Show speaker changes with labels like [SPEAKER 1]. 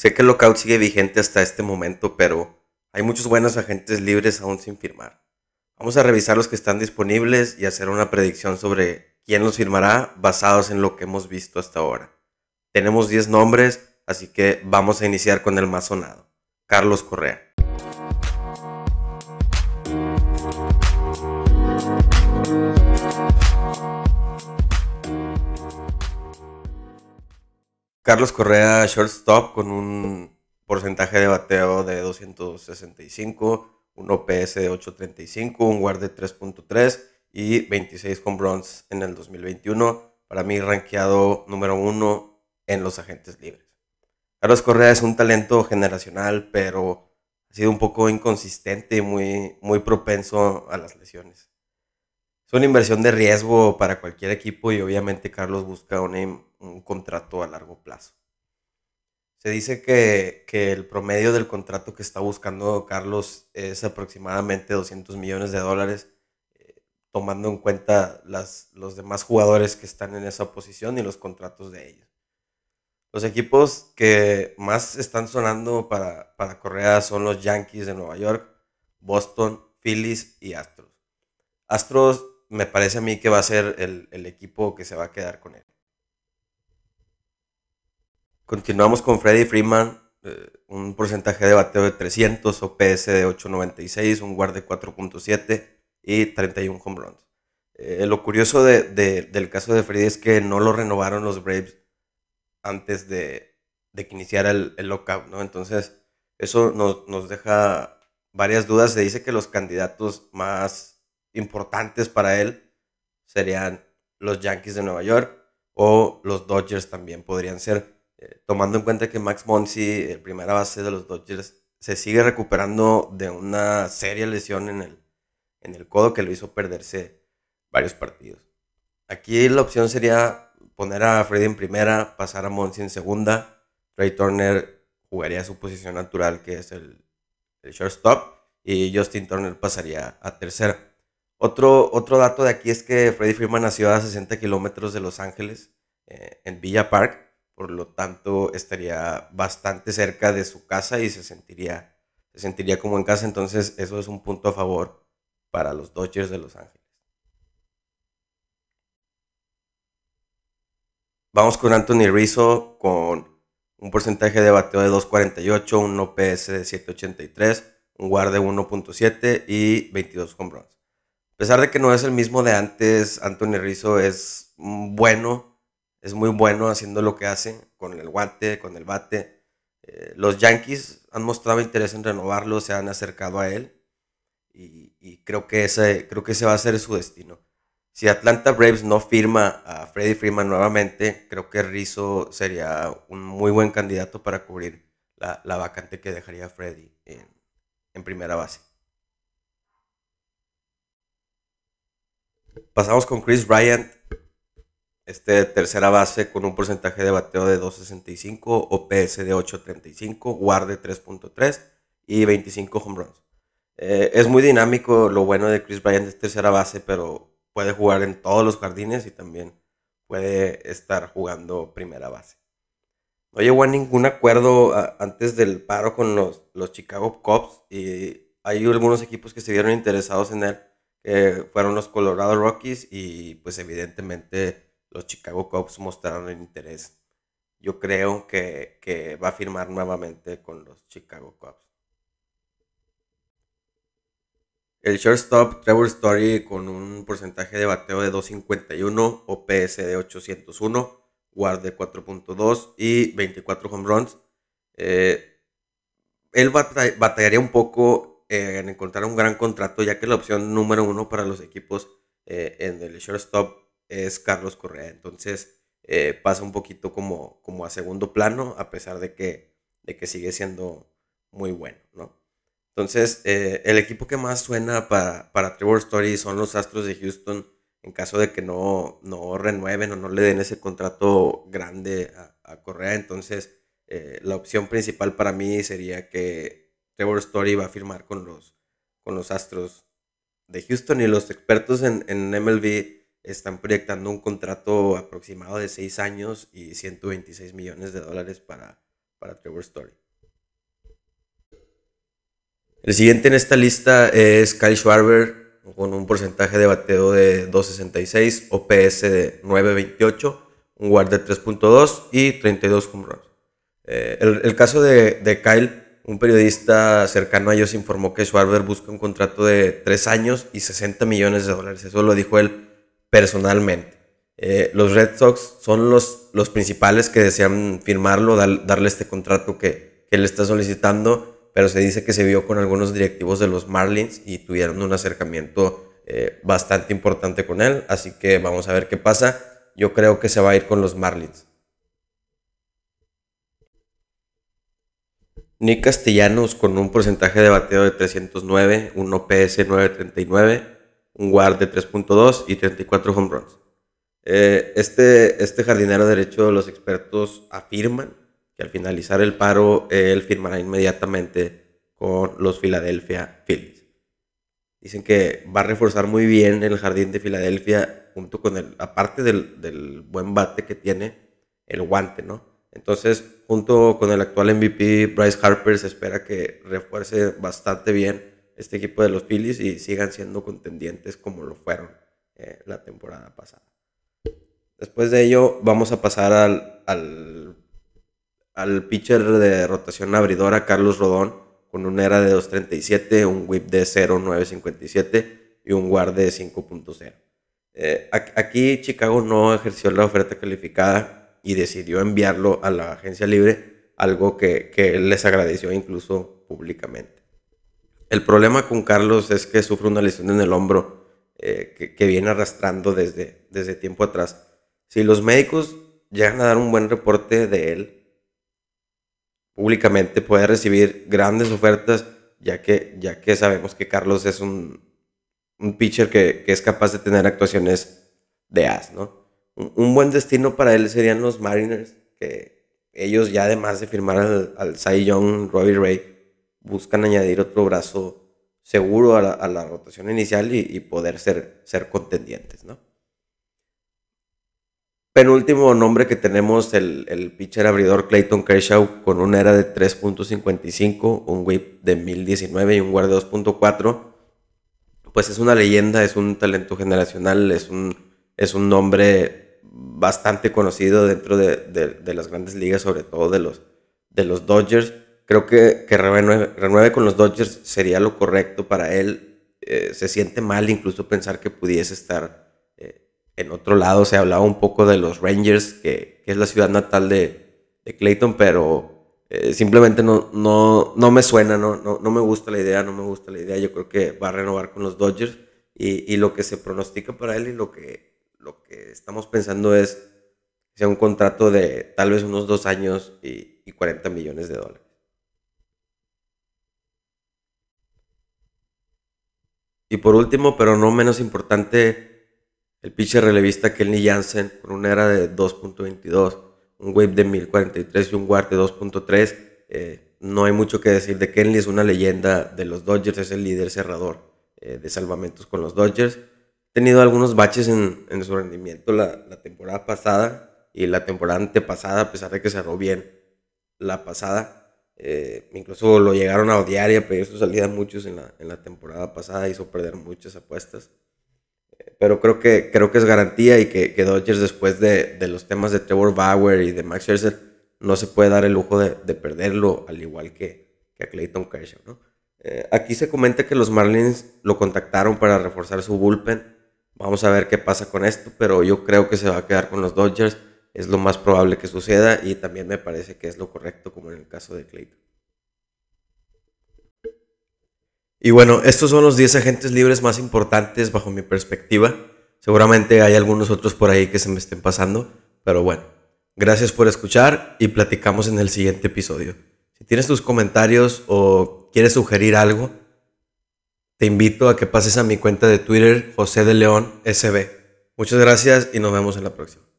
[SPEAKER 1] Sé que el lockout sigue vigente hasta este momento, pero hay muchos buenos agentes libres aún sin firmar. Vamos a revisar los que están disponibles y hacer una predicción sobre quién los firmará basados en lo que hemos visto hasta ahora. Tenemos 10 nombres, así que vamos a iniciar con el más sonado, Carlos Correa. Carlos Correa, shortstop, con un porcentaje de bateo de 265, un OPS de 835, un guard de 3.3 y 26 home runs en el 2021. Para mí, rankeado número uno en los agentes libres. Carlos Correa es un talento generacional, pero ha sido un poco inconsistente y muy, muy propenso a las lesiones. Es una inversión de riesgo para cualquier equipo y obviamente Carlos busca un contrato a largo plazo. Se dice que, el promedio del contrato que está buscando Carlos es aproximadamente 200 millones de dólares, eh, tomando en cuenta las, los demás jugadores que están en esa posición y los contratos de ellos. Los equipos que más están sonando para, para Correa son los Yankees de Nueva York, Boston, Phillies y Astros. Astros me parece a mí que va a ser el, equipo que se va a quedar con él. Continuamos con Freddy Freeman, eh, un porcentaje de bateo de 300, OPS de 8.96, un guard de 4.7 y 31 home runs. Eh, lo curioso del caso de Freddy es que no lo renovaron los Braves antes de, que iniciara el, lockout, ¿no? Entonces, eso nos, nos deja varias dudas. Se dice que los candidatos más importantes para él serían los Yankees de Nueva York o los Dodgers también podrían ser, tomando en cuenta que Max Monsi, el primera base de los Dodgers, se sigue recuperando de una seria lesión en el, en el codo que lo hizo perderse varios partidos. Aquí la opción sería poner a Freddy en primera, pasar a Monsi en segunda, Trey Turner jugaría su posición natural que es el, shortstop y Justin Turner pasaría a tercera. Otro, otro dato de aquí es que Freddie Freeman nació a 60 kilómetros de Los Ángeles, eh, en Villa Park, por lo tanto estaría bastante cerca de su casa y se sentiría, se sentiría como en casa, entonces eso es un punto a favor para los Dodgers de Los Ángeles. Vamos con Anthony Rizzo con un porcentaje de bateo de 2.48, un OPS de 7.83, un guard de 1.7 y 22 home runs pesar de que no es el mismo de antes, Anthony Rizzo es bueno, es muy bueno haciendo lo que hace con el guante, con el bate. Eh, los Yankees han mostrado interés en renovarlo, se han acercado a él y, creo, que ese, creo que va a ser su destino. Si Atlanta Braves no firma a Freddie Freeman nuevamente, creo que Rizzo sería un muy buen candidato para cubrir la, vacante que dejaría Freddie en primera base. Pasamos con Chris Bryant, este tercera base con un porcentaje de bateo de 2.65, OPS de 8.35, WAR de 3.3 y 25 home runs. Eh, es muy dinámico, lo bueno de Chris Bryant es tercera base, pero puede jugar en todos los jardines y también puede estar jugando primera base. No llegó a ningún acuerdo antes del paro con los, los Chicago Cubs y hay algunos equipos que se vieron interesados en él fueron los Colorado Rockies y pues evidentemente los Chicago Cubs mostraron el interés. Yo creo que, va a firmar nuevamente con los Chicago Cubs. El shortstop Trevor Story con un porcentaje de bateo de 251, OPS de 801, guard de 4.2 y 24 home runs. Eh, él batallaría un poco en encontrar un gran contrato, ya que la opción número uno para los equipos eh, en el shortstop es Carlos Correa. Entonces eh, pasa un poquito como, como a segundo plano, a pesar de que, de que sigue siendo muy bueno, ¿no? Entonces, eh, el equipo que más suena para, para Trevor Story son los Astros de Houston, en caso de que no, no renueven o no le den ese contrato grande a, Correa. Entonces, la opción principal para mí sería que Trevor Story va a firmar con los, con los Astros de Houston y los expertos en, MLB están proyectando un contrato aproximado de 6 años y 126 millones de dólares para, para Trevor Story. El siguiente en esta lista es Kyle Schwarber con un porcentaje de bateo de 2.66, OPS de 9.28, un guard de 3.2 y 32 home runs. Eh, el, caso de, Kyle, un periodista cercano a ellos informó que Schwarber busca un contrato de 3 años y 60 millones de dólares. Eso lo dijo él personalmente. Eh, los Red Sox son los, los principales que desean firmarlo, darle este contrato que, que él está solicitando pero se dice que se vio con algunos directivos de los Marlins y tuvieron un acercamiento eh, bastante importante con él, así que vamos a ver qué pasa. Yo creo que se va a ir con los Marlins. Nick Castellanos con un porcentaje de bateo de 309, un OPS 939, un WAR de 3.2 y 34 home runs. Eh, este, este jardinero derecho, los expertos afirman al finalizar el paro él firmará inmediatamente con los Philadelphia Phillies. Dicen que va a reforzar muy bien el jardín de Filadelfia junto con el, aparte del, del buen bate que tiene, el guante, ¿no? Entonces, junto con el actual MVP Bryce Harper, se espera que refuerce bastante bien este equipo de los Phillies y sigan siendo contendientes como lo fueron eh, la temporada pasada. Después de ello, vamos a pasar al, al pitcher de rotación abridora Carlos Rodón con un era de 2.37, un whip de 0.957 y un guard de 5.0. Eh, aquí Chicago no ejerció la oferta calificada y decidió enviarlo a la agencia libre, algo que, que les agradeció incluso públicamente. El problema con Carlos es que sufre una lesión en el hombro eh, que, viene arrastrando desde, desde tiempo atrás. Si los médicos llegan a dar un buen reporte de él, públicamente puede recibir grandes ofertas, ya que, ya que sabemos que Carlos es un, un pitcher que, que, es capaz de tener actuaciones de as, ¿no? Un, buen destino para él serían los Mariners, que ellos ya además de firmar al, al Cy Young, Robbie Ray, buscan añadir otro brazo seguro a la, rotación inicial y, poder ser, contendientes, ¿no? Penúltimo nombre que tenemos, el, pitcher abridor Clayton Kershaw con una era de 3.55, un whip de 1019 y un guard de 2.4. Pues es una leyenda, es un talento generacional, es un, nombre bastante conocido dentro de, las grandes ligas, sobre todo de los Dodgers. Creo que, que renueve, con los Dodgers sería lo correcto para él. Eh, se siente mal incluso pensar que pudiese estar en otro lado se hablaba un poco de los Rangers, que, es la ciudad natal de, Clayton, pero eh, simplemente no, no, no me suena, no, no, no, me gusta la idea, no me gusta la idea. Yo creo que va a renovar con los Dodgers y, y lo que se pronostica para él y lo que, lo que estamos pensando es sea un contrato de tal vez unos dos años y, y 40 millones de dólares. Y por último, pero no menos importante, el pitcher relevista Kenny Jansen con una era de 2.22, un wave de 1043 y un guard de 2.3. Eh, no hay mucho que decir de Kenley, es una leyenda de los Dodgers, es el líder cerrador eh, de salvamentos con los Dodgers. Ha tenido algunos baches en, su rendimiento la, temporada pasada y la temporada antepasada, a pesar de que cerró bien la pasada. Eh, incluso lo llegaron a odiar y a pedir su salida muchos en la, en la temporada pasada, hizo perder muchas apuestas pero creo que, creo que es garantía y que, que Dodgers después de, de, los temas de Trevor Bauer y de Max Scherzer no se puede dar el lujo de, de perderlo, al igual que, que a Clayton Kershaw. ¿no? Eh, aquí se comenta que los Marlins lo contactaron para reforzar su bullpen. Vamos a ver qué pasa con esto, pero yo creo que se va a quedar con los Dodgers. Es lo más probable que suceda y también me parece que es lo correcto como en el caso de Clayton. Y bueno, estos son los 10 agentes libres más importantes bajo mi perspectiva. Seguramente hay algunos otros por ahí que se me estén pasando, pero bueno, gracias por escuchar y platicamos en el siguiente episodio. Si tienes tus comentarios o quieres sugerir algo, te invito a que pases a mi cuenta de Twitter, José de León SB. Muchas gracias y nos vemos en la próxima.